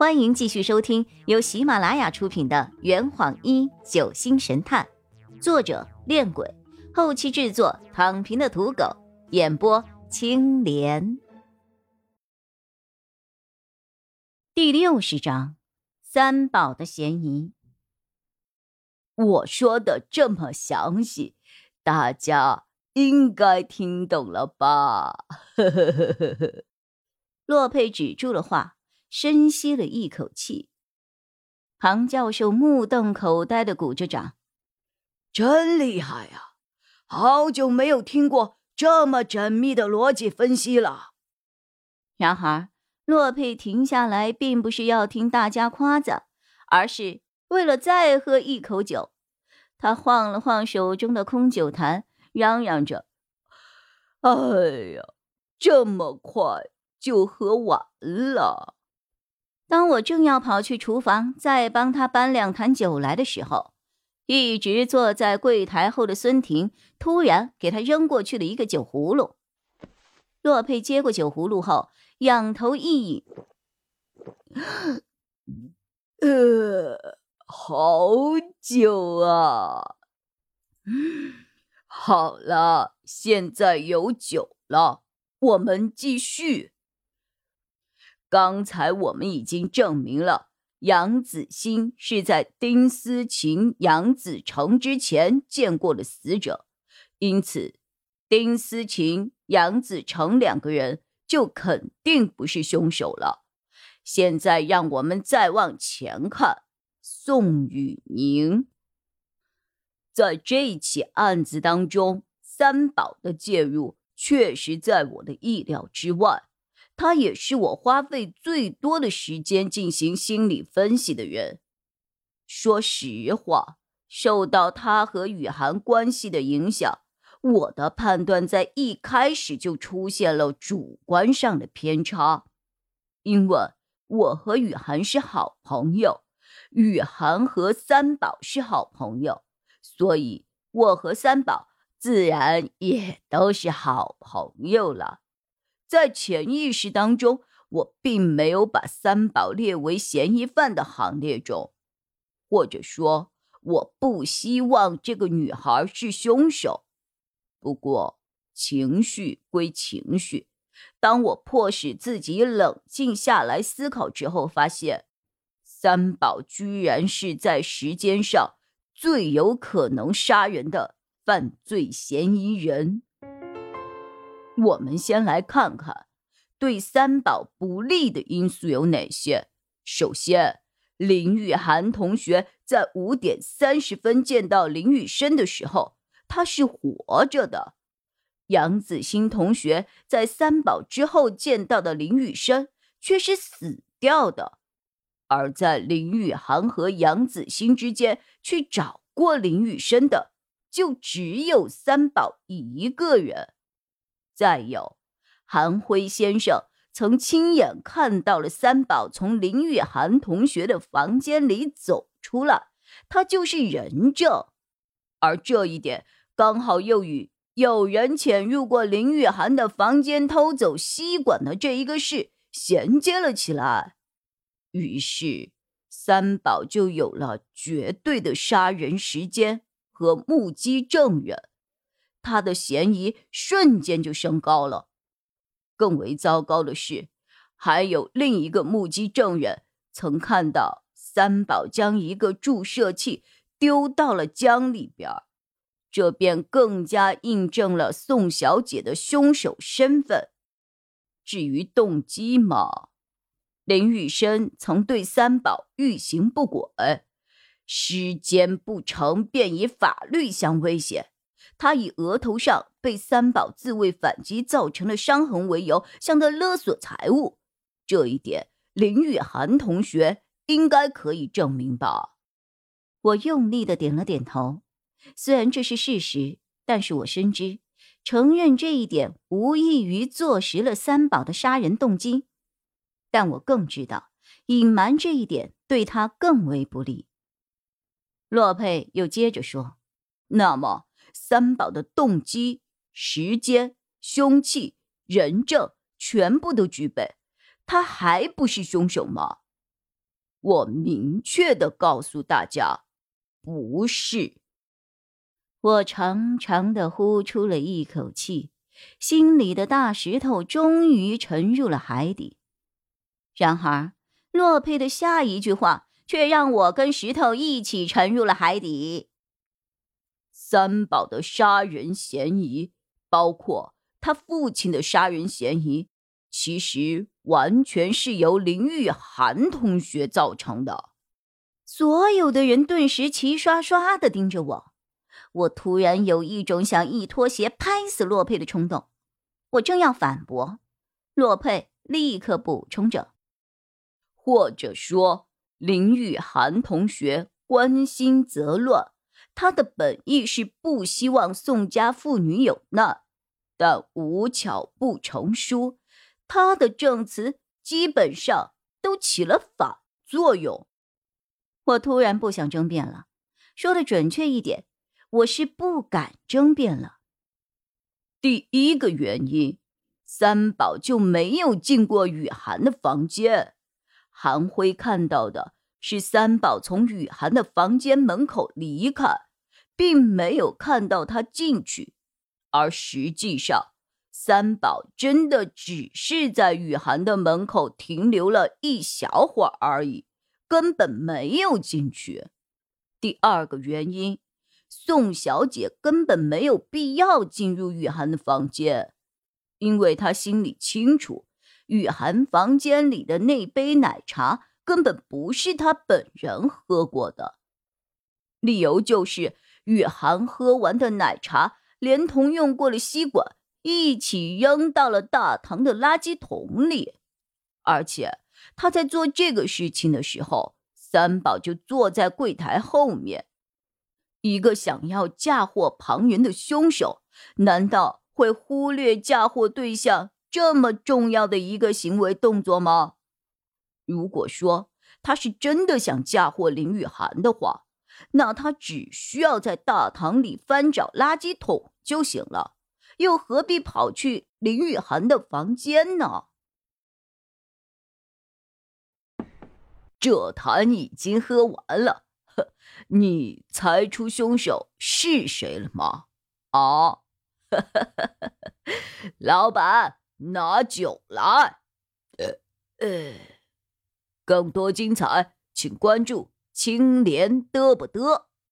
欢迎继续收听由喜马拉雅出品的《圆谎一九星神探》，作者：恋鬼，后期制作：躺平的土狗，演播：青莲。第六十章：三宝的嫌疑。我说的这么详细，大家应该听懂了吧？呵呵呵呵呵。洛佩止住了话。深吸了一口气，庞教授目瞪口呆的鼓着掌：“真厉害呀！好久没有听过这么缜密的逻辑分析了。”然而，洛佩停下来，并不是要听大家夸赞，而是为了再喝一口酒。他晃了晃手中的空酒坛，嚷嚷着：“哎呀，这么快就喝完了！”当我正要跑去厨房再帮他搬两坛酒来的时候，一直坐在柜台后的孙婷突然给他扔过去了一个酒葫芦。洛佩接过酒葫芦后，仰头一饮，呃，好酒啊！好了，现在有酒了，我们继续。刚才我们已经证明了，杨子欣是在丁思琴、杨子成之前见过了死者，因此，丁思琴、杨子成两个人就肯定不是凶手了。现在让我们再往前看，宋雨宁，在这起案子当中，三宝的介入确实在我的意料之外。他也是我花费最多的时间进行心理分析的人。说实话，受到他和雨涵关系的影响，我的判断在一开始就出现了主观上的偏差。因为我和雨涵是好朋友，雨涵和三宝是好朋友，所以我和三宝自然也都是好朋友了。在潜意识当中，我并没有把三宝列为嫌疑犯的行列中，或者说，我不希望这个女孩是凶手。不过，情绪归情绪，当我迫使自己冷静下来思考之后，发现三宝居然是在时间上最有可能杀人的犯罪嫌疑人。我们先来看看对三宝不利的因素有哪些。首先，林雨涵同学在五点三十分见到林雨生的时候，他是活着的；杨子欣同学在三宝之后见到的林雨生却是死掉的。而在林雨涵和杨子欣之间去找过林雨生的，就只有三宝一个人。再有，韩辉先生曾亲眼看到了三宝从林雨涵同学的房间里走出来，他就是人证。而这一点刚好又与有人潜入过林雨涵的房间偷走吸管的这一个事衔接了起来。于是，三宝就有了绝对的杀人时间和目击证人。他的嫌疑瞬间就升高了。更为糟糕的是，还有另一个目击证人曾看到三宝将一个注射器丢到了江里边，这便更加印证了宋小姐的凶手身份。至于动机嘛，林雨生曾对三宝欲行不轨，时间不成便以法律相威胁。他以额头上被三宝自卫反击造成的伤痕为由，向他勒索财物。这一点，林雨涵同学应该可以证明吧？我用力的点了点头。虽然这是事实，但是我深知，承认这一点无异于坐实了三宝的杀人动机。但我更知道，隐瞒这一点对他更为不利。洛佩又接着说：“那么。”三宝的动机、时间、凶器、人证全部都具备，他还不是凶手吗？我明确的告诉大家，不是。我长长的呼出了一口气，心里的大石头终于沉入了海底。然而，洛佩的下一句话却让我跟石头一起沉入了海底。三宝的杀人嫌疑，包括他父亲的杀人嫌疑，其实完全是由林玉涵同学造成的。所有的人顿时齐刷刷的盯着我。我突然有一种想一脱鞋拍死洛佩的冲动。我正要反驳，洛佩立刻补充着：“或者说，林玉涵同学关心则乱，他的本意是不希望宋家父女有难，但无巧不成书，他的证词基本上都起了反作用。”我突然不想争辩了，说的准确一点。我是不敢争辩了。第一个原因，三宝就没有进过雨涵的房间。韩辉看到的是三宝从雨涵的房间门口离开，并没有看到他进去。而实际上，三宝真的只是在雨涵的门口停留了一小会儿而已，根本没有进去。第二个原因。宋小姐根本没有必要进入雨涵的房间，因为她心里清楚，雨涵房间里的那杯奶茶根本不是他本人喝过的。理由就是，雨涵喝完的奶茶连同用过的吸管一起扔到了大堂的垃圾桶里，而且他在做这个事情的时候，三宝就坐在柜台后面。一个想要嫁祸旁人的凶手，难道会忽略嫁祸对象这么重要的一个行为动作吗？如果说他是真的想嫁祸林雨涵的话，那他只需要在大堂里翻找垃圾桶就行了，又何必跑去林雨涵的房间呢？这坛已经喝完了。你猜出凶手是谁了吗？啊，老板，拿酒来。呃呃，更多精彩，请关注青莲嘚不嘚。